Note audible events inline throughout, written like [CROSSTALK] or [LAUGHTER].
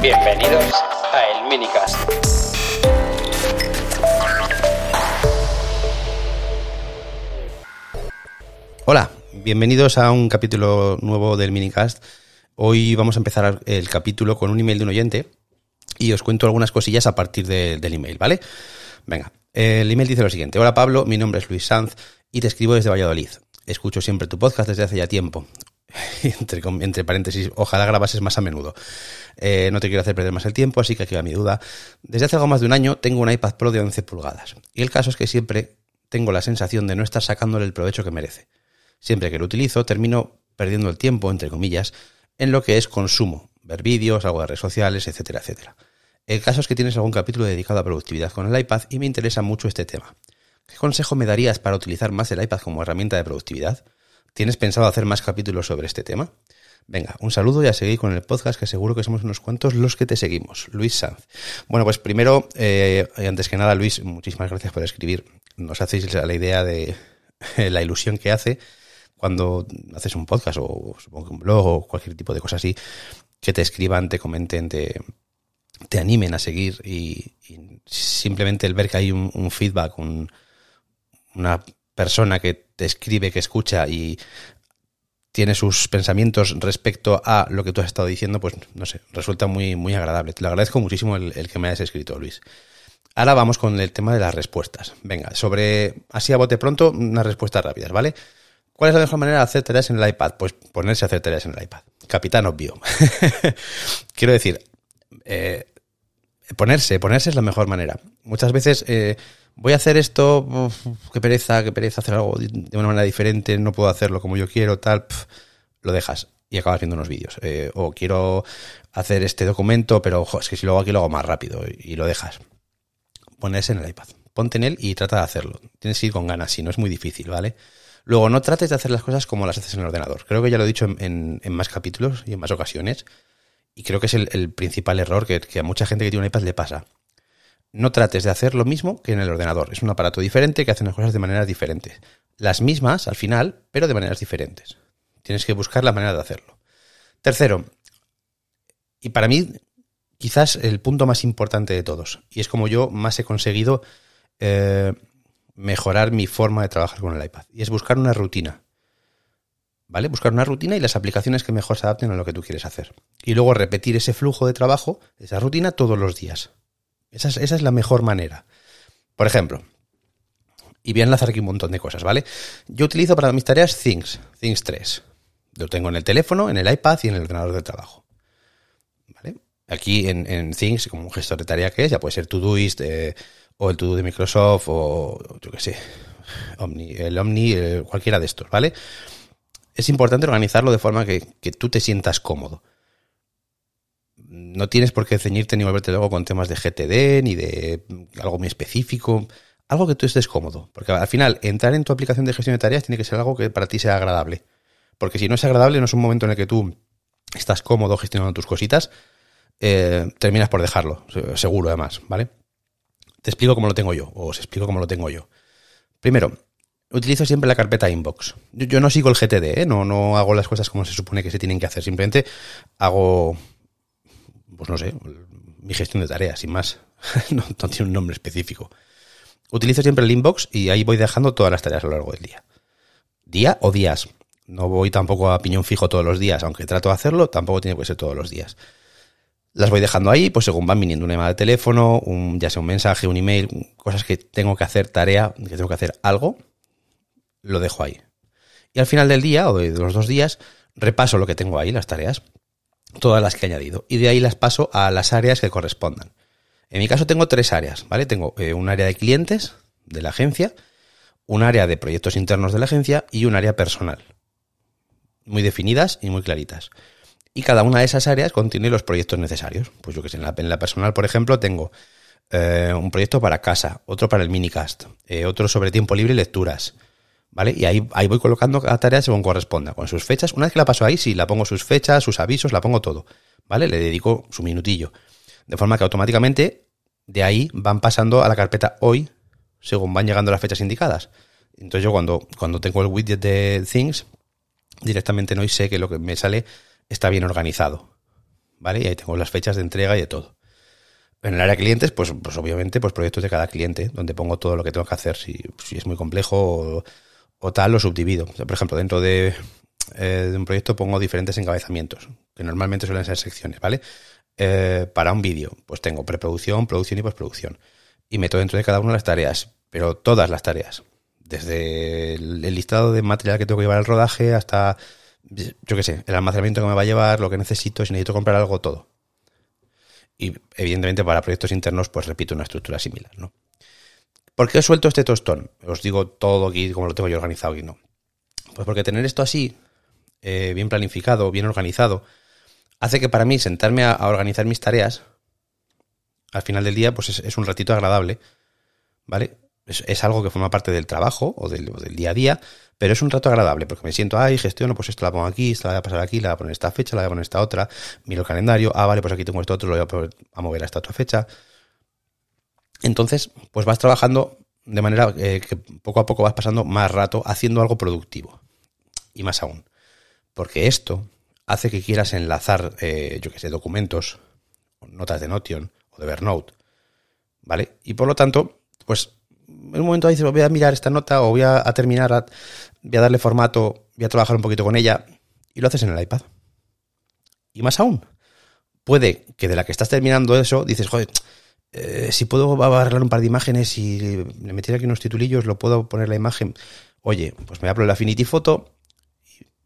Bienvenidos a El Minicast. Hola, bienvenidos a un capítulo nuevo del Minicast. Hoy vamos a empezar el capítulo con un email de un oyente y os cuento algunas cosillas a partir de- del email, ¿vale? Venga, el email dice lo siguiente. Hola Pablo, mi nombre es Luis Sanz y te escribo desde Valladolid. Escucho siempre tu podcast desde hace ya tiempo. [LAUGHS] entre, entre paréntesis, ojalá grabases más a menudo. Eh, no te quiero hacer perder más el tiempo, así que aquí va mi duda. Desde hace algo más de un año tengo un iPad Pro de 11 pulgadas. Y el caso es que siempre tengo la sensación de no estar sacándole el provecho que merece. Siempre que lo utilizo, termino perdiendo el tiempo, entre comillas, en lo que es consumo, ver vídeos, algo de redes sociales, etcétera, etcétera. El caso es que tienes algún capítulo dedicado a productividad con el iPad y me interesa mucho este tema. ¿Qué consejo me darías para utilizar más el iPad como herramienta de productividad? ¿Tienes pensado hacer más capítulos sobre este tema? Venga, un saludo y a seguir con el podcast, que seguro que somos unos cuantos los que te seguimos. Luis Sanz. Bueno, pues primero, eh, antes que nada, Luis, muchísimas gracias por escribir. Nos hacéis la idea de [LAUGHS] la ilusión que hace cuando haces un podcast o supongo que un blog o cualquier tipo de cosa así, que te escriban, te comenten, te, te animen a seguir y, simplemente el ver que hay un, feedback, un, una persona que te escribe, que escucha y tiene sus pensamientos respecto a lo que tú has estado diciendo, pues no sé, resulta muy, muy agradable. Te lo agradezco muchísimo el, que me hayas escrito, Luis. Ahora vamos con el tema de las respuestas. Venga, sobre, así a bote pronto, unas respuestas rápidas, ¿vale? ¿Cuál es la mejor manera de hacer tareas en el iPad? Pues ponerse a hacer tareas en el iPad. Capitán obvio. [LAUGHS] Quiero decir, eh, ponerse, ponerse es la mejor manera. Muchas veces eh, voy a hacer esto, qué pereza, qué pereza hacer algo de una manera diferente, no puedo hacerlo como yo quiero, tal, pf, lo dejas y acabas viendo unos vídeos. Eh, o quiero hacer este documento, pero es que si lo hago aquí lo hago más rápido y, lo dejas. Ponerse en el iPad. Ponte en él y trata de hacerlo. Tienes que ir con ganas, si no es muy difícil, ¿vale? Luego, no trates de hacer las cosas como las haces en el ordenador. Creo que ya lo he dicho en, más capítulos y en más ocasiones. Y creo que es el, el principal error que, que a mucha gente que tiene un iPad le pasa. No trates de hacer lo mismo que en el ordenador. Es un aparato diferente que hace las cosas de maneras diferentes. Las mismas al final, pero de maneras diferentes. Tienes que buscar la manera de hacerlo. Tercero, y para mí quizás el punto más importante de todos, y es como yo más he conseguido eh, mejorar mi forma de trabajar con el iPad, y es buscar una rutina. ¿Vale? Buscar una rutina y las aplicaciones que mejor se adapten a lo que tú quieres hacer. Y luego repetir ese flujo de trabajo, esa rutina, todos los días. Esa es, la mejor manera. Por ejemplo, y voy a enlazar aquí un montón de cosas, ¿vale? Yo utilizo para mis tareas Things, Things 3. Lo tengo en el teléfono, en el iPad y en el ordenador de trabajo. ¿Vale? Aquí en, en Things, como un gestor de tarea que es, ya puede ser Todoist eh, o el Todo de Microsoft o yo qué sé, Omni, el Omni, eh, cualquiera de estos, ¿vale? Es importante organizarlo de forma que, que tú te sientas cómodo. No tienes por qué ceñirte ni volverte luego con temas de GTD ni de algo muy específico. Algo que tú estés cómodo. Porque al final, entrar en tu aplicación de gestión de tareas tiene que ser algo que para ti sea agradable. Porque si no es agradable, no es un momento en el que tú estás cómodo gestionando tus cositas, eh, terminas por dejarlo, se- seguro además, ¿vale? Te explico cómo lo tengo yo, o os explico cómo lo tengo yo. Primero, utilizo siempre la carpeta inbox. Yo, yo no sigo el GTD, ¿eh? no, no hago las cosas como se supone que se tienen que hacer, simplemente hago, pues no sé, mi gestión de tareas, sin más. [LAUGHS] no, tiene un nombre específico. Utilizo siempre el inbox y ahí voy dejando todas las tareas a lo largo del día. Día o días. No voy tampoco a piñón fijo todos los días, aunque trato de hacerlo, tampoco tiene que ser todos los días. Las voy dejando ahí, pues según van viniendo una llamada de teléfono, un, ya sea un mensaje, un email, cosas que tengo que hacer tarea, que tengo que hacer algo, lo dejo ahí. Y al final del día o de los dos días, repaso lo que tengo ahí, las tareas, todas las que he añadido, y de ahí las paso a las áreas que correspondan. En mi caso tengo tres áreas, ¿vale? Tengo eh, un área de clientes de la agencia, un área de proyectos internos de la agencia y un área personal. Muy definidas y muy claritas. Y cada una de esas áreas contiene los proyectos necesarios. Pues yo que sé, en la, personal, por ejemplo, tengo eh, un proyecto para casa, otro para el minicast, eh, otro sobre tiempo libre y lecturas. ¿Vale? Y ahí, ahí voy colocando cada tarea según corresponda, con sus fechas. Una vez que la paso ahí, sí, la pongo sus fechas, sus avisos, la pongo todo. ¿Vale? Le dedico su minutillo. De forma que automáticamente de ahí van pasando a la carpeta hoy según van llegando las fechas indicadas. Entonces yo cuando, cuando tengo el widget de Things, directamente no y sé que lo que me sale está bien organizado. ¿Vale? Y ahí tengo las fechas de entrega y de todo. En el área clientes, pues, pues obviamente, pues proyectos de cada cliente, donde pongo todo lo que tengo que hacer. Si, si es muy complejo o, tal, lo subdivido. por ejemplo, dentro de, eh, de, un proyecto pongo diferentes encabezamientos, que normalmente suelen ser secciones, ¿vale? Eh, para un vídeo, pues tengo preproducción, producción y postproducción. Y meto dentro de cada una las tareas, pero todas las tareas. Desde el, listado de material que tengo que llevar al rodaje hasta, yo qué sé, el almacenamiento que me va a llevar, lo que necesito, si necesito comprar algo, todo. Y evidentemente para proyectos internos, pues repito una estructura similar, ¿no? ¿Por qué he suelto este tostón? Os digo todo aquí como lo tengo yo organizado y no. Pues porque tener esto así, eh, bien planificado, bien organizado, hace que para mí sentarme a, organizar mis tareas, al final del día, pues es, un ratito agradable, ¿vale? Es, algo que forma parte del trabajo o del, día a día, pero es un rato agradable porque me siento, ay, gestiono, pues esto la pongo aquí, esto la voy a pasar aquí, la voy a poner esta fecha, la voy a poner esta otra, miro el calendario, ah, vale, pues aquí tengo esto otro, lo voy a, mover a esta otra fecha. Entonces, pues vas trabajando de manera eh, que poco a poco vas pasando más rato haciendo algo productivo. Y más aún. Porque esto hace que quieras enlazar, eh, yo que sé, documentos, notas de Notion o de Evernote, ¿vale? Y por lo tanto, pues en un momento dices, voy a mirar esta nota o voy a, terminar, voy a darle formato, voy a trabajar un poquito con ella y lo haces en el iPad. Y más aún, puede que de la que estás terminando eso, dices, joder, eh, si puedo arreglar un par de imágenes y le metiera aquí unos titulillos, lo puedo poner la imagen. Oye, pues me abro el Affinity Photo,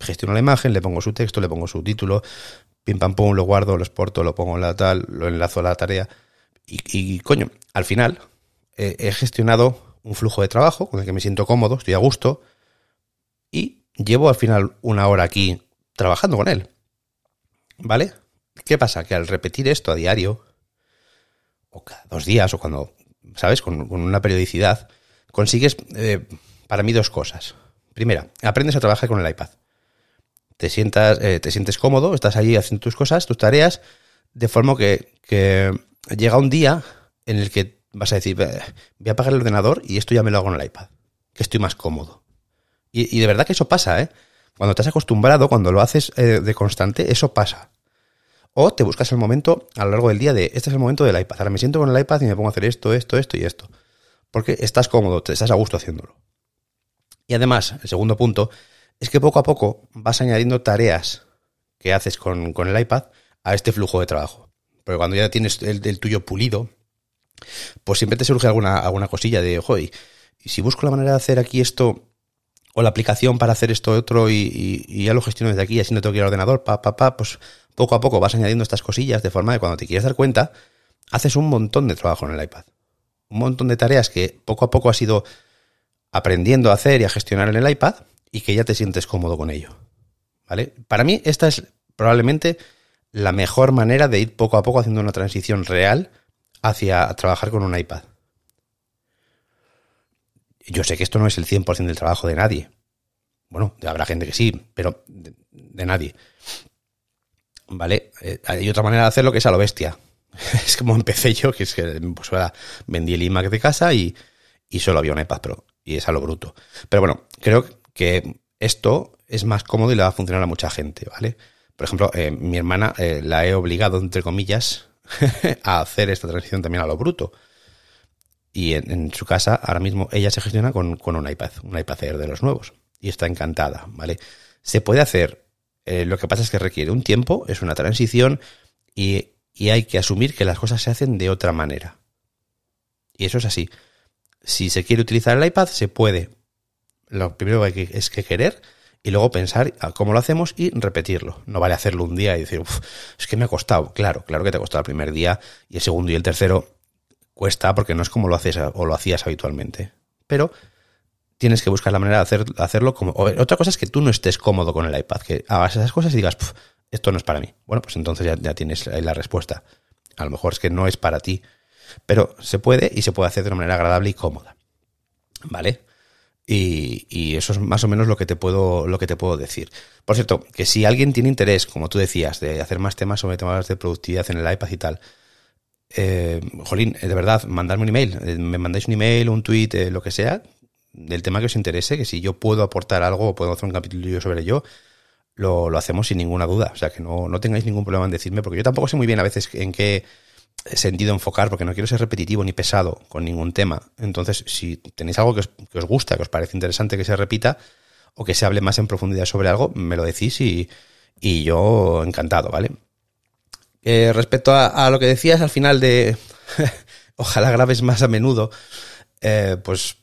gestiono la imagen, le pongo su texto, le pongo su título, pim pam pum, lo guardo, lo exporto, lo pongo en la tal, lo enlazo a la tarea. Y, coño, al final he gestionado un flujo de trabajo con el que me siento cómodo, estoy a gusto y llevo al final una hora aquí trabajando con él. ¿Vale? ¿Qué pasa? Que al repetir esto a diario, o cada dos días, o cuando, ¿sabes? Con, una periodicidad, consigues eh, para mí dos cosas. Primera, aprendes a trabajar con el iPad te sientas, eh, te sientes cómodo, estás allí haciendo tus cosas, tus tareas, de forma que, llega un día en el que vas a decir, voy a apagar el ordenador y esto ya me lo hago en el iPad, que estoy más cómodo. Y, de verdad que eso pasa, ¿eh? Cuando te has acostumbrado, cuando lo haces eh, de constante, eso pasa. O te buscas el momento a lo largo del día de, este es el momento del iPad. Ahora me siento con el iPad y me pongo a hacer esto, esto, esto y esto. Porque estás cómodo, te estás a gusto haciéndolo. Y además, el segundo punto es que poco a poco vas añadiendo tareas que haces con, el iPad a este flujo de trabajo. Porque cuando ya tienes el, tuyo pulido, pues siempre te surge alguna, alguna cosilla de, ojo, y, si busco la manera de hacer aquí esto, o la aplicación para hacer esto otro, y, ya lo gestiono desde aquí, y así no tengo que ir al ordenador, pa, pa, pa, pues poco a poco vas añadiendo estas cosillas de forma que cuando te quieres dar cuenta, haces un montón de trabajo en el iPad. Un montón de tareas que poco a poco has ido aprendiendo a hacer y a gestionar en el iPad, y que ya te sientes cómodo con ello. ¿Vale? Para mí esta es probablemente la mejor manera de ir poco a poco haciendo una transición real hacia trabajar con un iPad. Yo sé que esto no es el 100% del trabajo de nadie. Bueno, habrá gente que sí, pero de, nadie. ¿Vale? Eh, hay otra manera de hacerlo que es a lo bestia. [LAUGHS] es como empecé yo, que es que pues, vendí el iMac de casa y, y solo había un iPad Pro. Y es a lo bruto. Pero bueno, creo que esto es más cómodo y le va a funcionar a mucha gente, ¿vale? Por ejemplo, eh, mi hermana eh, la he obligado, entre comillas, [LAUGHS] a hacer esta transición también a lo bruto. Y en, su casa, ahora mismo, ella se gestiona con, un iPad, un iPad Air de los nuevos. Y está encantada, ¿vale? Se puede hacer, eh, lo que pasa es que requiere un tiempo, es una transición y, hay que asumir que las cosas se hacen de otra manera. Y eso es así. Si se quiere utilizar el iPad, se puede, lo primero que es que querer y luego pensar cómo lo hacemos y repetirlo. No vale hacerlo un día y decir, es que me ha costado. Claro, claro que te ha costado el primer día y el segundo y el tercero cuesta porque no es como lo haces o lo hacías habitualmente. Pero tienes que buscar la manera de hacer, hacerlo como... otra cosa es que tú no estés cómodo con el iPad, que hagas esas cosas y digas, esto no es para mí. Bueno, pues entonces ya, tienes la respuesta. A lo mejor es que no es para ti. Pero se puede y se puede hacer de una manera agradable y cómoda. ¿Vale? Y, eso es más o menos lo que te puedo lo que te puedo decir. Por cierto, que si alguien tiene interés, como tú decías, de hacer más temas sobre temas de productividad en el iPad y tal, eh, jolín, eh, de verdad, mandarme un email. Eh, me mandáis un email, un tweet, lo que sea, del tema que os interese, que si yo puedo aportar algo o puedo hacer un capítulo sobre ello, lo, lo hacemos sin ninguna duda. O sea, que no, no tengáis ningún problema en decirme, porque yo tampoco sé muy bien a veces en qué sentido enfocar, porque no quiero ser repetitivo ni pesado con ningún tema. Entonces, si tenéis algo que os, que os gusta, que os parece interesante que se repita, o que se hable más en profundidad sobre algo, me lo decís y, y yo encantado, ¿vale? Eh, respecto a, lo que decías al final de [LAUGHS] ojalá grabes más a menudo, eh, pues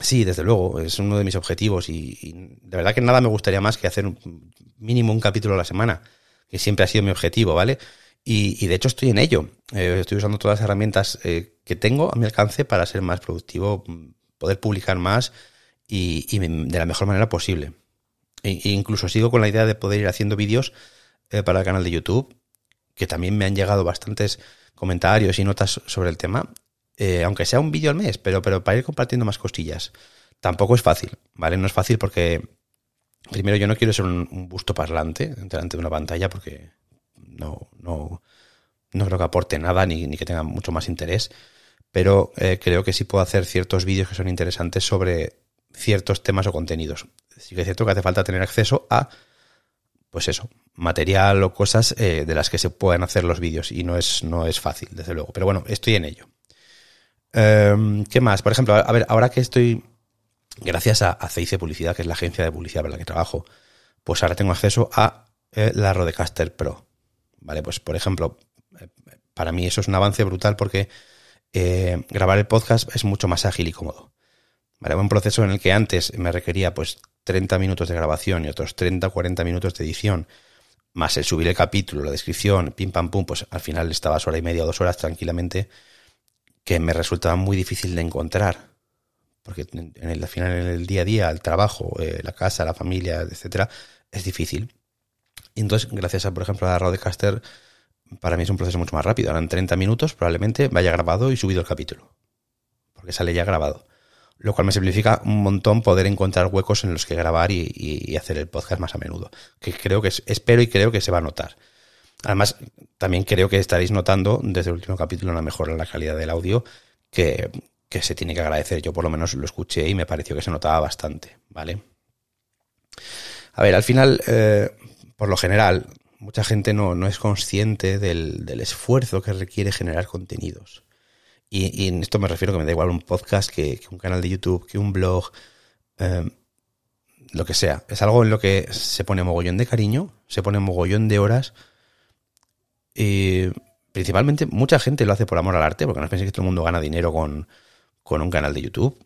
sí, desde luego, es uno de mis objetivos y, de verdad que nada me gustaría más que hacer un, mínimo un capítulo a la semana, que siempre ha sido mi objetivo, ¿vale? Y, y de hecho estoy en ello. Eh, estoy usando todas las herramientas eh, que tengo a mi alcance para ser más productivo, poder publicar más y, y de la mejor manera posible. E, e incluso sigo con la idea de poder ir haciendo vídeos eh, para el canal de YouTube, que también me han llegado bastantes comentarios y notas sobre el tema, eh, aunque sea un vídeo al mes, pero, pero para ir compartiendo más costillas. Tampoco es fácil, ¿vale? No es fácil porque, primero, yo no quiero ser un, busto parlante delante de una pantalla porque no, no, no creo que aporte nada ni, ni que tenga mucho más interés, pero eh, creo que sí puedo hacer ciertos vídeos que son interesantes sobre ciertos temas o contenidos. Sí que es cierto que hace falta tener acceso a, pues eso, material o cosas eh, de las que se puedan hacer los vídeos y no es, no es fácil, desde luego. Pero bueno, estoy en ello. Eh, ¿Qué más? Por ejemplo, a ver, ahora que estoy, gracias a, a CIC Publicidad, que es la agencia de publicidad para la que trabajo, pues ahora tengo acceso a eh, la Rodecaster Pro. Vale, pues por ejemplo, eh, para mí eso es un avance brutal porque eh, grabar el podcast es mucho más ágil y cómodo. Vale, un proceso en el que antes me requería pues 30 minutos de grabación y otros 30 o 40 minutos de edición, más el subir el capítulo, la descripción, pim pam pum, pues al final estabas hora y media o dos horas tranquilamente, que me resultaba muy difícil de encontrar. Porque en el, al final, en el día a día, el trabajo, eh, la casa, la familia, etcétera, es difícil. Y entonces, gracias a, por ejemplo, a Rodecaster, para mí es un proceso mucho más rápido. Ahora en 30 minutos probablemente vaya grabado y subido el capítulo. Porque sale ya grabado lo cual me simplifica un montón poder encontrar huecos en los que grabar y, y, hacer el podcast más a menudo, que creo que es, espero y creo que se va a notar. Además, también creo que estaréis notando desde el último capítulo una mejora en la calidad del audio que, que se tiene que agradecer. Yo por lo menos lo escuché y me pareció que se notaba bastante, ¿vale? A ver, al final, eh, por lo general, mucha gente no, no es consciente del, del esfuerzo que requiere generar contenidos. Y, en esto me refiero que me da igual un podcast que, un canal de YouTube, que un blog, eh, lo que sea. Es algo en lo que se pone mogollón de cariño, se pone mogollón de horas. Y principalmente mucha gente lo hace por amor al arte, porque no penséis que todo el mundo gana dinero con, con un canal de YouTube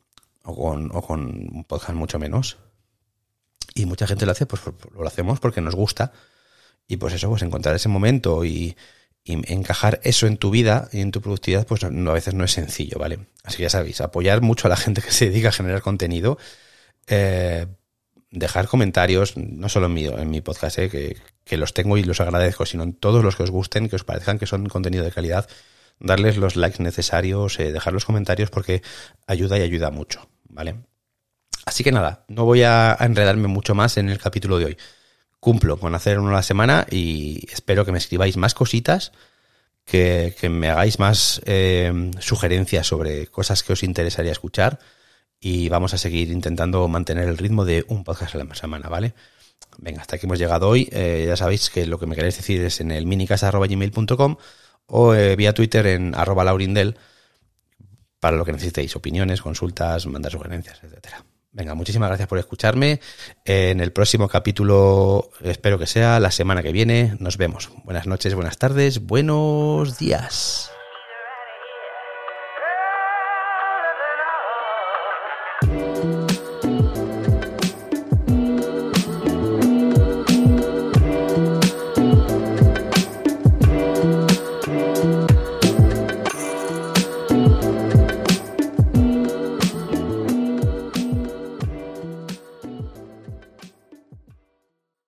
o con, o con un podcast mucho menos. Y mucha gente lo hace, pues lo hacemos porque nos gusta. Y pues eso, pues encontrar ese momento y, encajar eso en tu vida y en tu productividad, pues no, a veces no es sencillo, ¿vale? Así que ya sabéis, apoyar mucho a la gente que se dedica a generar contenido, eh, dejar comentarios, no solo en mi, en mi podcast, eh, que, que, los tengo y los agradezco, sino en todos los que os gusten, que os parezcan que son contenido de calidad, darles los likes necesarios, eh, dejar los comentarios porque ayuda y ayuda mucho, ¿vale? Así que nada, no voy a enredarme mucho más en el capítulo de hoy cumplo con hacer uno a la semana y espero que me escribáis más cositas, que, que me hagáis más eh, sugerencias sobre cosas que os interesaría escuchar y vamos a seguir intentando mantener el ritmo de un podcast a la semana, ¿vale? Venga, hasta aquí hemos llegado hoy. Eh, ya sabéis que lo que me queréis decir es en el minicasa.gmail.com o eh, vía Twitter en arroba laurindel para lo que necesitéis, opiniones, consultas, mandar sugerencias, etcétera. Venga, muchísimas gracias por escucharme. En el próximo capítulo, espero que sea la semana que viene. Nos vemos. Buenas noches, buenas tardes, buenos días.